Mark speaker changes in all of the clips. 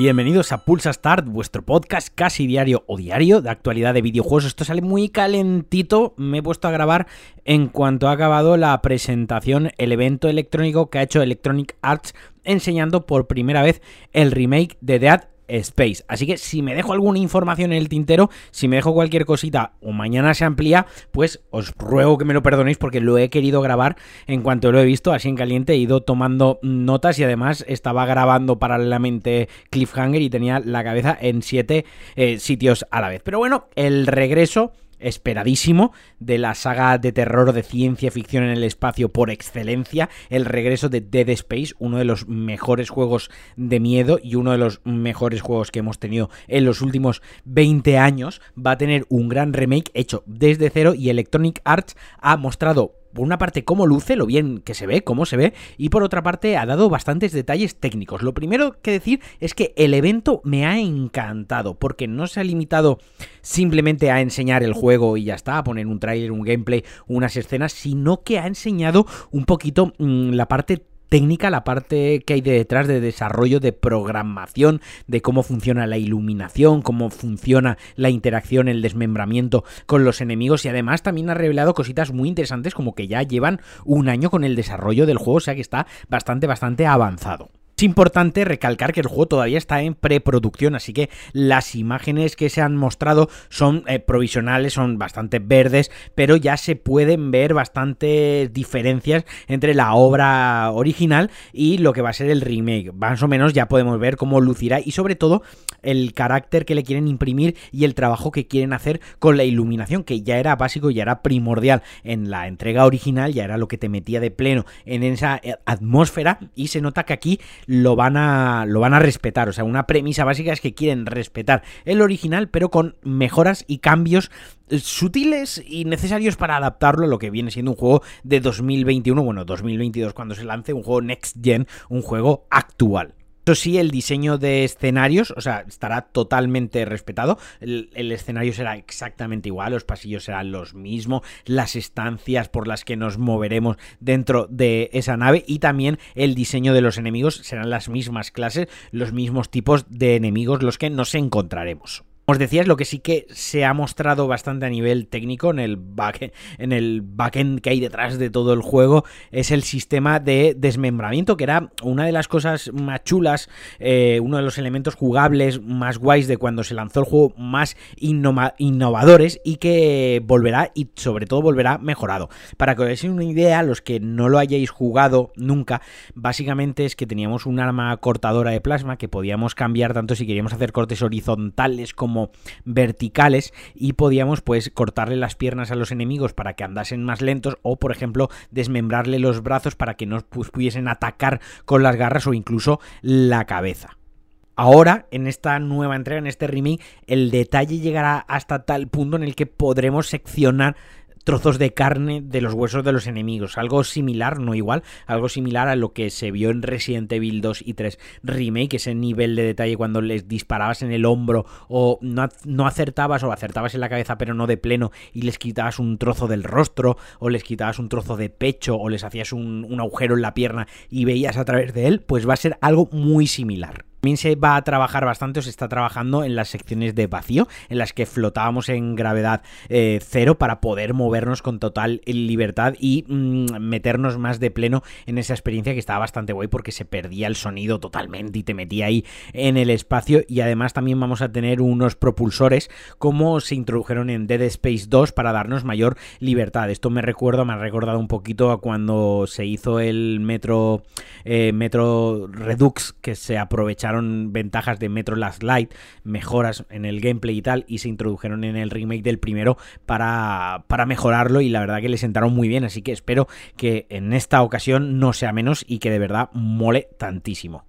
Speaker 1: Bienvenidos a Pulsa Start, vuestro podcast casi diario o diario de actualidad de videojuegos. Esto sale muy calentito, me he puesto a grabar en cuanto ha acabado la presentación, el evento electrónico que ha hecho Electronic Arts enseñando por primera vez el remake de Dead Space. Así que si me dejo alguna información en el tintero, si me dejo cualquier cosita o mañana se amplía, pues os ruego que me lo perdonéis porque lo he querido grabar en cuanto lo he visto así en caliente. He ido tomando notas y además estaba grabando paralelamente Cliffhanger y tenía la cabeza en siete eh, sitios a la vez. Pero bueno, el regreso esperadísimo de la saga de terror de ciencia ficción en el espacio por excelencia, el regreso de Dead Space, uno de los mejores juegos de miedo y uno de los mejores juegos que hemos tenido en los últimos 20 años, va a tener un gran remake hecho desde cero y Electronic Arts ha mostrado por una parte cómo luce, lo bien que se ve, cómo se ve, y por otra parte ha dado bastantes detalles técnicos. Lo primero que decir es que el evento me ha encantado, porque no se ha limitado simplemente a enseñar el juego y ya está, a poner un trailer, un gameplay, unas escenas, sino que ha enseñado un poquito mm, la parte técnica, la parte que hay detrás de desarrollo, de programación, de cómo funciona la iluminación, cómo funciona la interacción, el desmembramiento con los enemigos y además también ha revelado cositas muy interesantes como que ya llevan un año con el desarrollo del juego, o sea que está bastante, bastante avanzado. Es importante recalcar que el juego todavía está en preproducción, así que las imágenes que se han mostrado son eh, provisionales, son bastante verdes, pero ya se pueden ver bastantes diferencias entre la obra original y lo que va a ser el remake. Más o menos ya podemos ver cómo lucirá y sobre todo el carácter que le quieren imprimir y el trabajo que quieren hacer con la iluminación, que ya era básico, ya era primordial en la entrega original, ya era lo que te metía de pleno en esa eh, atmósfera y se nota que aquí lo van a lo van a respetar, o sea, una premisa básica es que quieren respetar el original pero con mejoras y cambios eh, sutiles y necesarios para adaptarlo a lo que viene siendo un juego de 2021, bueno, 2022 cuando se lance, un juego next gen, un juego actual. Eso sí, el diseño de escenarios, o sea, estará totalmente respetado. El, escenario será exactamente igual, los pasillos serán los mismos, las estancias por las que nos moveremos dentro de esa nave y también el diseño de los enemigos serán las mismas clases, los mismos tipos de enemigos los que nos encontraremos. Os decías lo que sí que se ha mostrado bastante a nivel técnico en el, back, en el backend que hay detrás de todo el juego es el sistema de desmembramiento, que era una de las cosas más chulas, eh, uno de los elementos jugables más guays de cuando se lanzó el juego, más innovadores y que volverá y sobre todo volverá mejorado. Para que os hagáis una idea, los que no lo hayáis jugado nunca, básicamente es que teníamos un arma cortadora de plasma que podíamos cambiar tanto si queríamos hacer cortes horizontales como verticales y podíamos pues cortarle las piernas a los enemigos para que andasen más lentos o por ejemplo desmembrarle los brazos para que no pues, pudiesen atacar con las garras o incluso la cabeza. Ahora, en esta nueva entrega, en este remake, el detalle llegará hasta tal punto en el que podremos seccionar trozos de carne de los huesos de los enemigos. Algo similar, no igual, algo similar a lo que se vio en Resident Evil 2 y 3 Remake, ese nivel de detalle cuando les disparabas en el hombro o no, acertabas o acertabas en la cabeza pero no de pleno y les quitabas un trozo del rostro o les quitabas un trozo de pecho o les hacías un, un agujero en la pierna y veías a través de él, pues va a ser algo muy similar. También se va a trabajar bastante, o se está trabajando en las secciones de vacío, en las que flotábamos en gravedad eh, cero para poder movernos con total libertad y mm, meternos más de pleno en esa experiencia que estaba bastante guay porque se perdía el sonido totalmente y te metía ahí en el espacio. Y además también vamos a tener unos propulsores como se introdujeron en Dead Space 2 para darnos mayor libertad. Esto me recuerda, me ha recordado un poquito a cuando se hizo el Metro, eh, Metro Redux que se aprovechaba ventajas de Metro Last Light, mejoras en el gameplay y tal, y se introdujeron en el remake del primero para, para mejorarlo y la verdad que le sentaron muy bien, así que espero que en esta ocasión no sea menos y que de verdad mole tantísimo.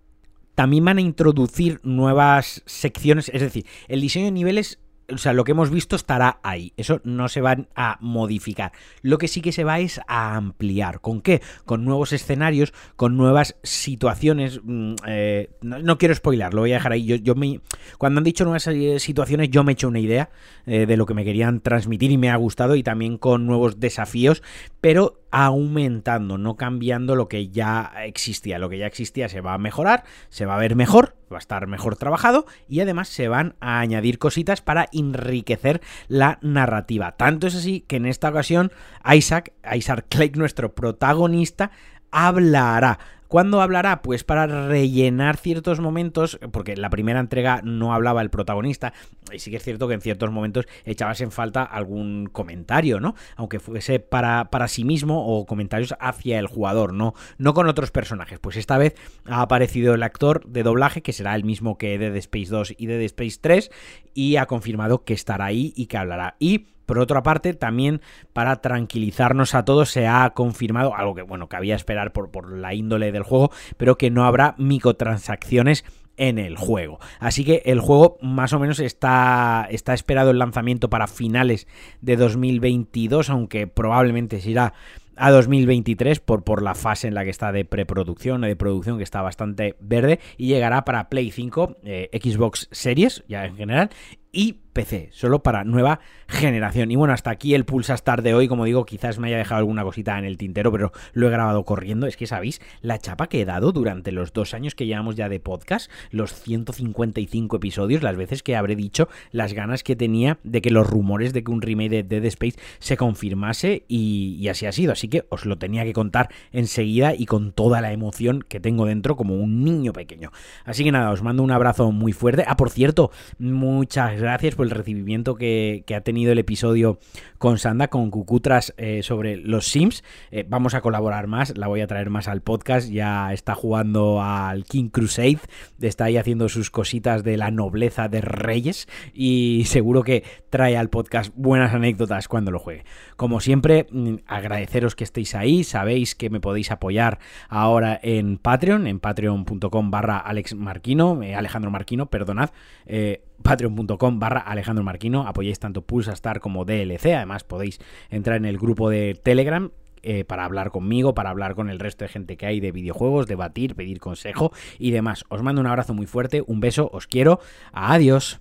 Speaker 1: También van a introducir nuevas secciones, es decir, el diseño de niveles o sea, lo que hemos visto estará ahí. Eso no se va a modificar. Lo que sí que se va es a ampliar. ¿Con qué? Con nuevos escenarios, con nuevas situaciones. Mm, eh, no, quiero spoilar, lo voy a dejar ahí. Yo, yo me, cuando han dicho nuevas eh, situaciones, yo me he hecho una idea eh, de lo que me querían transmitir y me ha gustado. Y también con nuevos desafíos, pero aumentando, no cambiando lo que ya existía. Lo que ya existía se va a mejorar, se va a ver mejor, va a estar mejor trabajado y además se van a añadir cositas para enriquecer la narrativa. Tanto es así que en esta ocasión Isaac, Isaac Clay, nuestro protagonista, hablará ¿Cuándo hablará? Pues para rellenar ciertos momentos, porque la primera entrega no hablaba el protagonista, y sí que es cierto que en ciertos momentos echabas en falta algún comentario, ¿no? Aunque fuese para, para sí mismo o comentarios hacia el jugador, ¿no? no con otros personajes. Pues esta vez ha aparecido el actor de doblaje, que será el mismo que de The Space 2 y de The Space 3, y ha confirmado que estará ahí y que hablará. Y por otra parte, también para tranquilizarnos a todos se ha confirmado algo que, bueno, cabía esperar por, por la índole del juego, pero que no habrá microtransacciones en el juego. Así que el juego más o menos está, está esperado el lanzamiento para finales de 2022, aunque probablemente se irá a 2023 por, por la fase en la que está de preproducción, de producción que está bastante verde y llegará para Play 5, eh, Xbox Series ya en general y PC, solo para nueva generación. Y bueno, hasta aquí el Pulsa Star de hoy. Como digo, quizás me haya dejado alguna cosita en el tintero, pero lo he grabado corriendo. Es que sabéis la chapa que he dado durante los dos años que llevamos ya de podcast, los 155 episodios, las veces que habré dicho las ganas que tenía de que los rumores de que un remake de Dead Space se confirmase y, así ha sido. Así que os lo tenía que contar enseguida y con toda la emoción que tengo dentro como un niño pequeño. Así que nada, os mando un abrazo muy fuerte. Ah, por cierto, muchas gracias por el recibimiento que, ha tenido el episodio con Sanda, con Cucutras eh, sobre los Sims. Eh, vamos a colaborar más, la voy a traer más al podcast. Ya está jugando al King Crusade, está ahí haciendo sus cositas de la nobleza de reyes y seguro que trae al podcast buenas anécdotas cuando lo juegue. Como siempre, mm, agradeceros que estéis ahí, sabéis que me podéis apoyar ahora en Patreon, en patreon.com barra Alex Marquino, eh, Alejandro Marquino, perdonad patreon.com barra Alejandro Marquino. Apoyéis tanto Pulsa Star como DLC. Además podéis entrar en el grupo de Telegram eh, para hablar conmigo, para hablar con el resto de gente que hay de videojuegos, debatir, pedir consejo y demás. Os mando un abrazo muy fuerte, un beso, os quiero. Adiós.